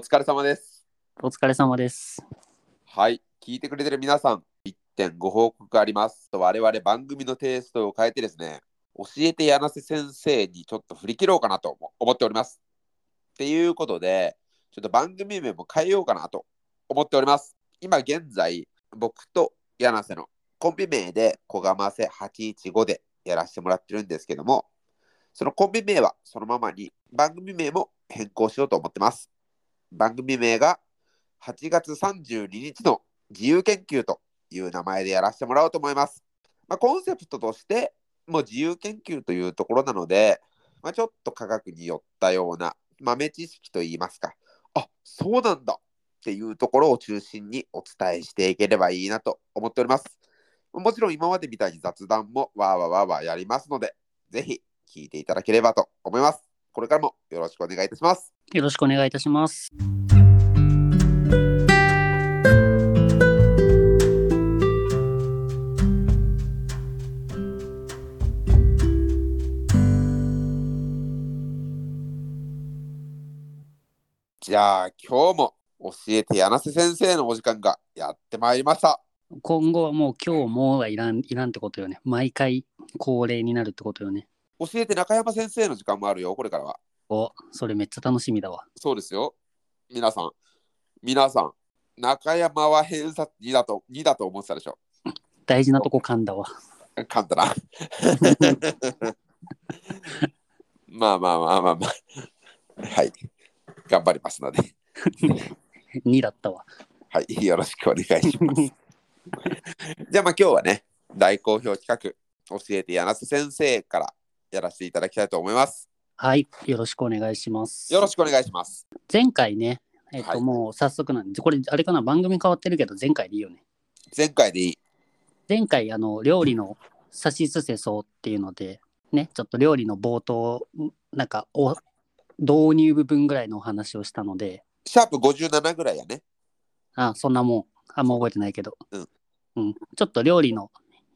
疲れ様です。お疲れ様です。はい、聞いてくれてる皆さん、一点ご報告があります。我々番組のテイストを変えてですね、教えて柳瀬先生にちょっと振り切ろうかなと思っております。っていうことで、ちょっと番組名も変えようかなと思っております。今現在、僕と柳瀬のコンビ名で小釜瀬815でやらせてもらってるんですけども、そのコンビ名はそのままに番組名も変更しようと思ってます。番組名が8月32日の自由研究という名前でやらせてもらおうと思います。まあ、コンセプトとしてもう自由研究というところなので、まあ、ちょっと科学に寄ったような豆知識といいますか、あそうなんだっていうところを中心にお伝えしていければいいなと思っております。もちろん今までみたいに雑談もわーわーわーわーやりますので、ぜひ聞いていただければと思います。これからもよろしくお願いいたします。よろしくお願いいたします。じゃあ今日も教えて柳瀬先生のお時間がやってまいりました。今後はもう今日もうはいらん、いらんってことよね。毎回恒例になるってことよね。教えて中山先生の時間もあるよ、これからは。お、それめっちゃ楽しみだわ。そうですよ。皆さん、皆さん、中山は偏差2だと ,2 だと思ってたでしょ。大事なとこ噛んだわ。簡単な。まあまあまあまあまあ。はい。頑張りますので。2だったわ。はい。よろしくお願いします。じゃあまあ今日はね、大好評企画、教えて柳瀬先生からやらせていただきたいと思います。はい。よろしくお願いします。よろしくお願いします。前回ね、えっ、と、はいもう早速なんで、これあれかな、番組変わってるけど前回でいいよね。前回でいい。前回あの料理のさしすせそうっていうのでねちょっと料理の冒頭なんかお導入部分ぐらいのお話をしたのでシャープ57ぐらいやね。あそんなもんあんま覚えてないけど、うんうんちょっと料理の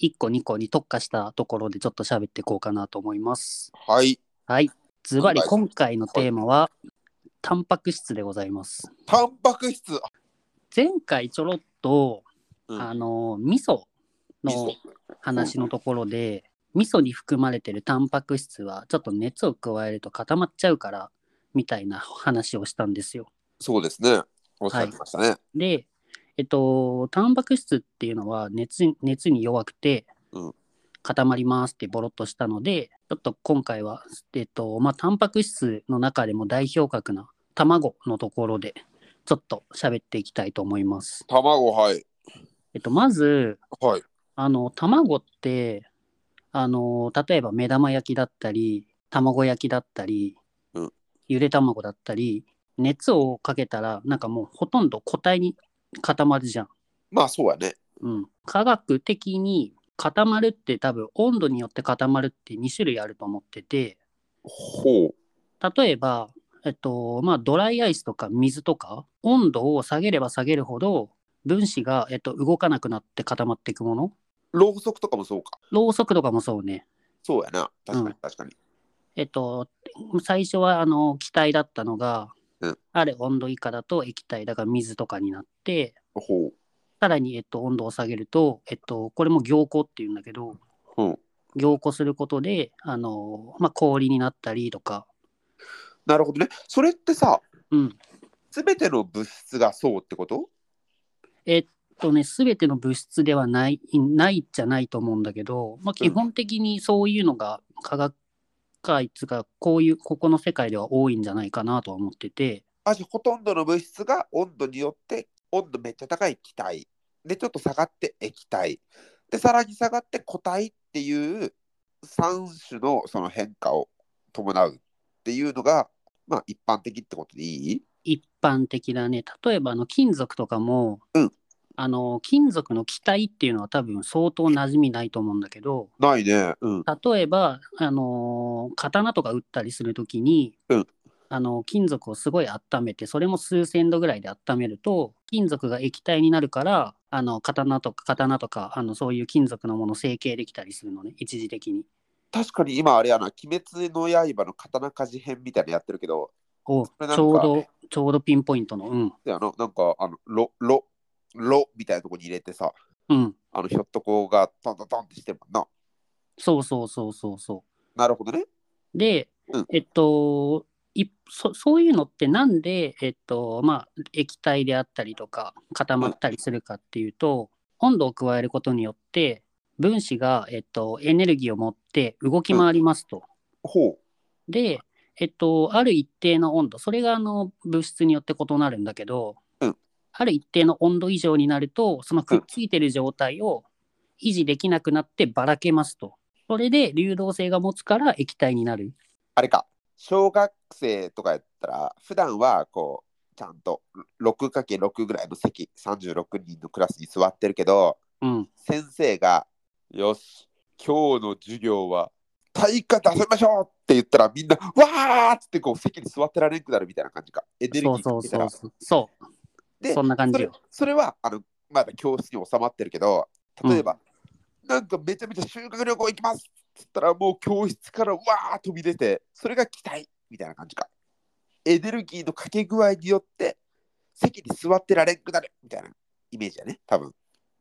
1個2個に特化したところでちょっと喋っていこうかなと思いますはい。はいズバリ今回のテーマはタンパク質でございますタンパク質。前回ちょろっと、うんあの味噌味の噌話のところで、味噌に含まれてるタンパク質はちょっと熱を加えると固まっちゃうからみたいな話をしたんですよ。そうですね。おっしゃってましたね。で、えっと、タンパク質っていうのは熱熱に弱くてうん固まりますってボロッとしたので、ちょっと今回は、えっとまあ、タンパク質の中でも代表格な卵のところでちょっと喋っていきたいと思います。卵、はい。えっと、まずはい。あの卵ってあの例えば目玉焼きだったり卵焼きだったり、うんゆで卵だったり熱をかけたらなんかもうほとんど固体に固まるじゃん。まあそうやね。うん、科学的に固まるって多分温度によって固まるって2種類あると思っててほう。例えば、えっとまあ、ドライアイスとか水とか温度を下げれば下げるほど分子が、えっと、動かなくなって固まっていくものろうそくとかもそうか。ろうそくとかもそうねそうやな。確かうんに確かに。えっと、最初はあの気体だったのが、うんあれ温度以下だと液体だから水とかになってほう。さらに、えっと、温度を下げると、えっと、これも凝固っていうんだけどほう。凝固することであの、まあ、氷になったりとか、なるほどね。それってさ、うん、すべての物質がそうってこと？えっとね全ての物質ではないないじゃないと思うんだけど、まあ、基本的にそういうのが科学界つうかこういうここの世界では多いんじゃないかなとは思ってて。あじゃあほとんどの物質が温度によって温度めっちゃ高い気体。でちょっと下がって液体。でさらに下がって固体っていう3種のその変化を伴うっていうのがまあ一般的ってことでいい？一般的だね。例えばあの金属とかも、うんあの金属の気体っていうのは多分相当馴染みないと思うんだけどないね。うん。例えば、あの刀とか打ったりする時に、うんあの金属をすごい温めてそれも数千度ぐらいで温めると金属が液体になるからあの刀とか刀とかあのそういう金属のもの成形できたりするのね一時的に。確かに今あれやな、鬼滅の刃の刀鍛冶編みたいなのやってるけど、おちょうど、ちょうどピンポイントの。うん。で、あの、なんか、あの、ロ、ロ、ロみたいなとこに入れてさ、うん。あの、ひょっとこがトントントンってしてるもんな。そうそうそうそうそなるほどね。う。で、うんえっと、いそそういうのってなんで、えっと、まあ、液体であったりとか固まったりするかっていうと、温度を加えることによって、分子が、えっと、エネルギーを持って動き回りますと。ほで、えっと、ある一定の温度、それがあの物質によって異なるんだけど、うんある一定の温度以上になると、そのくっついてる状態を維持できなくなってばらけますと。それで流動性が持つから液体になる。あれか、小学生とかやったら、普段はこう、ちゃんと 6×6 ぐらいの席、36人のクラスに座ってるけど、うん。先生が、よし、今日の授業は対価出せましょうって言ったら、みんな、わーっつってこう席に座ってられんくなるみたいな感じか。エネルギー。そうそうそう。そう。でそんな感じよ。それはあのまだ教室に収まってるけど、例えば、なんかめちゃめちゃ修学旅行行きますっつったら、もう教室からわー飛び出て、それが期待みたいな感じか。エネルギーのかけ具合によって、席に座ってられんくなるみたいなイメージだね、多分。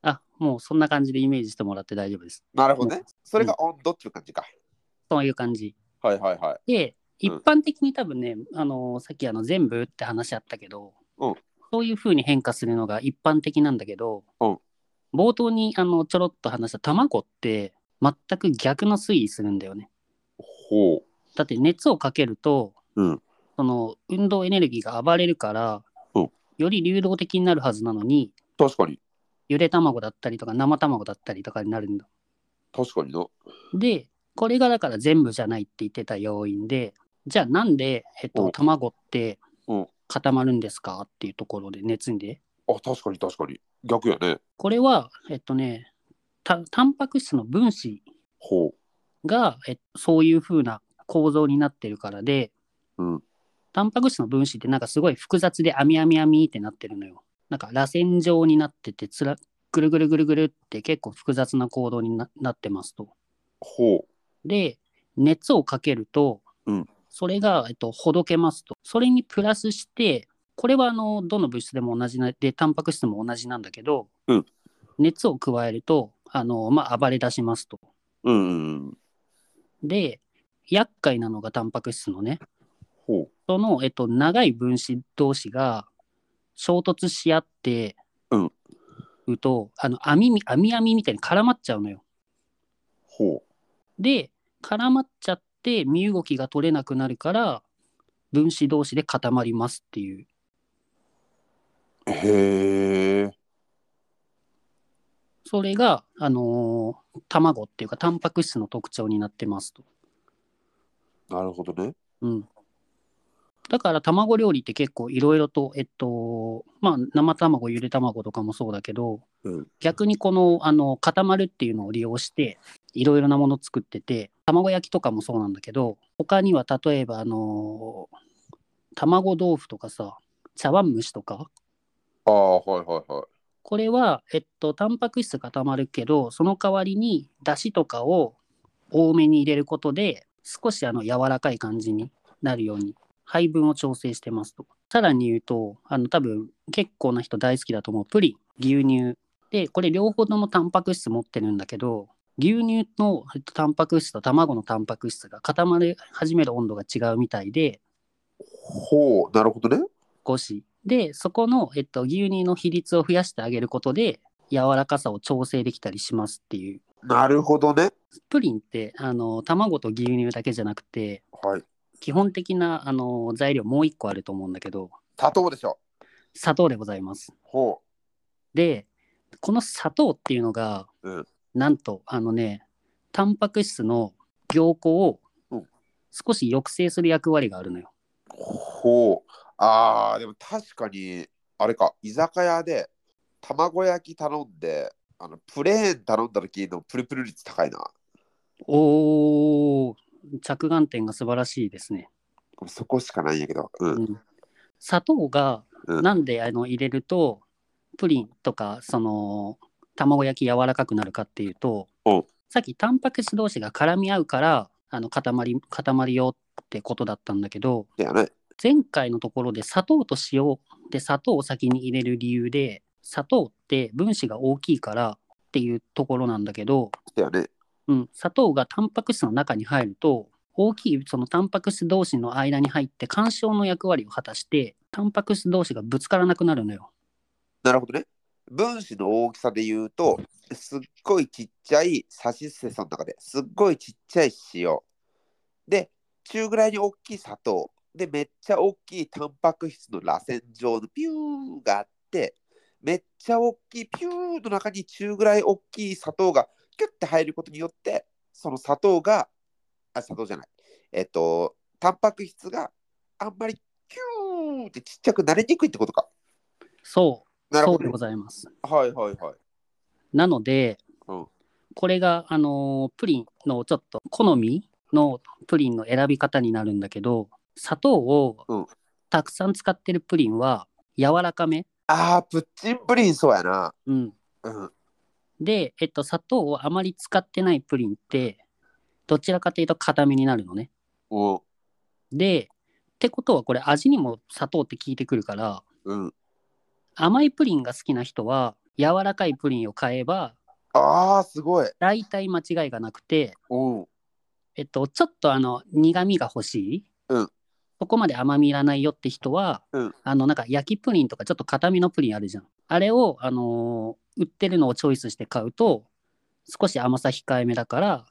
あ、もうそんな感じでイメージしてもらって大丈夫です。なるほどね。それが温度っていう感じか。そういう感じ。はいはいはい。で、一うん般的に多分ね、あのさっきあの全部って話あったけど、うんそういう風に変化するのが一般的なんだけど、うん冒頭にあのちょろっと話した卵って全く逆の推移するんだよね。ほだって熱をかけると、うんその運動エネルギーが暴れるから、うんより流動的になるはずなのに、う。確かに。ゆで卵だったりとか生卵だったりとかになるんだ。確かにな。で、これがだから全部じゃないって言ってた要因で、じゃあなんで、えっと、うん卵ってうん固まるんですか？っていうところで熱で？あ、確かに確かに。逆やね。これは、えっとね、たタンパク質の分子ほが、えそういう風な構造になってるからで、う。うん。タンパク質の分子ってなんかすごい複雑で網網網ってなってるのよ。なんか螺旋状になっててつら、ぐるぐるぐるぐるって結構複雑な構造にななってますと。ほで、熱をかけると、うんそれが、えっと、ほどけますと。それにプラスして、これはあのどの物質でも同じなで、タンパク質も同じなんだけど、うん熱を加えると、あのまあ、暴れ出しますと。う。うんうん。で、厄介なのがタンパク質のね、ほその、えっと、長い分子同士が衝突し合って、うんうと、あの網み網網みたいに絡まっちゃうのよ。う。ほで、絡まっちゃって身動きが取れなくなるから、分子同士で固まりますっていう。う。へえ。それが、あのー卵っていうか、タンパク質の特徴になってますと。なるほどね。うん。だから卵料理って結構いろいろと、えっと、まあ生卵、ゆで卵とかもそうだけど、うん逆にこの、あの、固まるっていうのを利用して、いろいろなもの作ってて、卵焼きとかもそうなんだけど、他には例えば、あの卵豆腐とかさ、茶碗蒸しとか、ああ、はいはいはい。これは、えっと、タンパク質固まるけど、その代わりに、だしとかを多めに入れることで、少しあの柔らかい感じになるように、配分を調整してますと。さらに言うと、あの多分結構な人大好きだと思うプリン、牛乳。で、これ両方ともタンパク質持ってるんだけど、牛乳のえっとタンパク質と卵のタンパク質が固まり始める温度が違うみたいで、ほう。なるほどね。少し。で、そこの、えっと、牛乳の比率を増やしてあげることで、柔らかさを調整できたりしますっていう。なるほどね。プリンって、あの、卵と牛乳だけじゃなくて、はい。基本的な、あの、材料もう一個あると思うんだけど、砂糖でしょ。砂糖でございます。ほで、この砂糖っていうのが、うんなんと、あのね、タンパク質の凝固をうん少し抑制する役割があるのよ。う。ほう。ああ、でも確かに、あれか、居酒屋で卵焼き頼んで、あのプレーン頼んだ時のプルプル率高いな。おー、着眼点が素晴らしいですね。そこしかないんやけど。うん。うん砂糖がうんなんであの入れるとプリンとかその卵焼き柔らかくなるかっていうとうんさっきタンパク質同士が絡み合うからあの固まり固まりよってことだったんだけどだよね。前回のところで砂糖と塩で砂糖を先に入れる理由で砂糖って分子が大きいからっていうところなんだけど、だよね。うん、砂糖がタンパク質の中に入ると大きいそのタンパク質同士の間に入って干渉の役割を果たしてタンパク質同士がぶつからなくなるのよ。なるほどね。分子の大きさで言うと、すっごいちっちゃいサシスセソの中ですっごいちっちゃい塩。で、中ぐらいに大きい砂糖。で、めっちゃ大きいタンパク質の螺旋状のピューがあって、めっちゃ大きいピューの中に中ぐらい大きい砂糖がキュッて入ることによって、その砂糖が、あ、砂糖じゃない。えっと、タンパク質があんまりキューってちっちゃくなりにくいってことか。そう、なるほどそうで。ございます。はいはいはい。なので、うんこれが、あのープリンのちょっと好みのプリンの選び方になるんだけど砂糖をうんたくさん使ってるプリンは柔らかめ、ああ、プッチンプリンそうやな。うん、うん。で、えっと、砂糖をあまり使ってないプリンってどちらかというと固めになるのね。おでってことはこれ味にも砂糖って効いてくるからうん。甘いプリンが好きな人は柔らかいプリンを買えばああ、すごい。大体間違いがなくておえっと、ちょっとあの苦味が欲しい、うんそこまで甘みいらないよって人は、うんあのなんか焼きプリンとかちょっと固めのプリンあるじゃんあれを、あのー売ってるのをチョイスして買うと少し甘さ控えめだから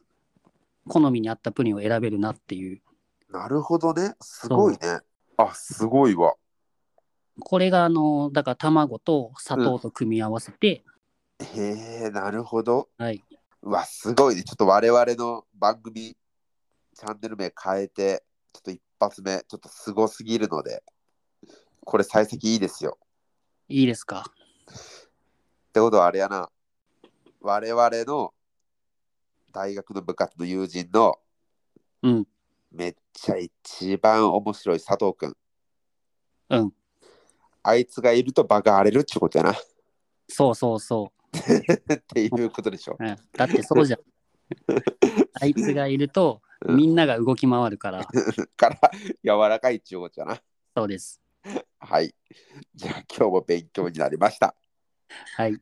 好みに合ったプリンを選べるなっていうなるほどね。すごいね。あ、すごいわ。これがあのーだから卵と砂糖と組み合わせて、へえ、なるほど。はい、うわ、すごいね。ちょっと我々の番組、チャンネル名変えて、ちょっと一発目、ちょっとすごすぎるので、これ幸先いいですよ。いいですか？ってことはあれやな。我々の大学の部活の友人のうんめっちゃ一番面白い佐藤くん。うんあいつがいると場が荒れるってことやな。そうそうそっていうことでしょ。う、うんだってそうじゃん あいつがいるとうんみんなが動き回るから から柔らかいっていうことやな。そうですはい。じゃあ今日も勉強になりました。はい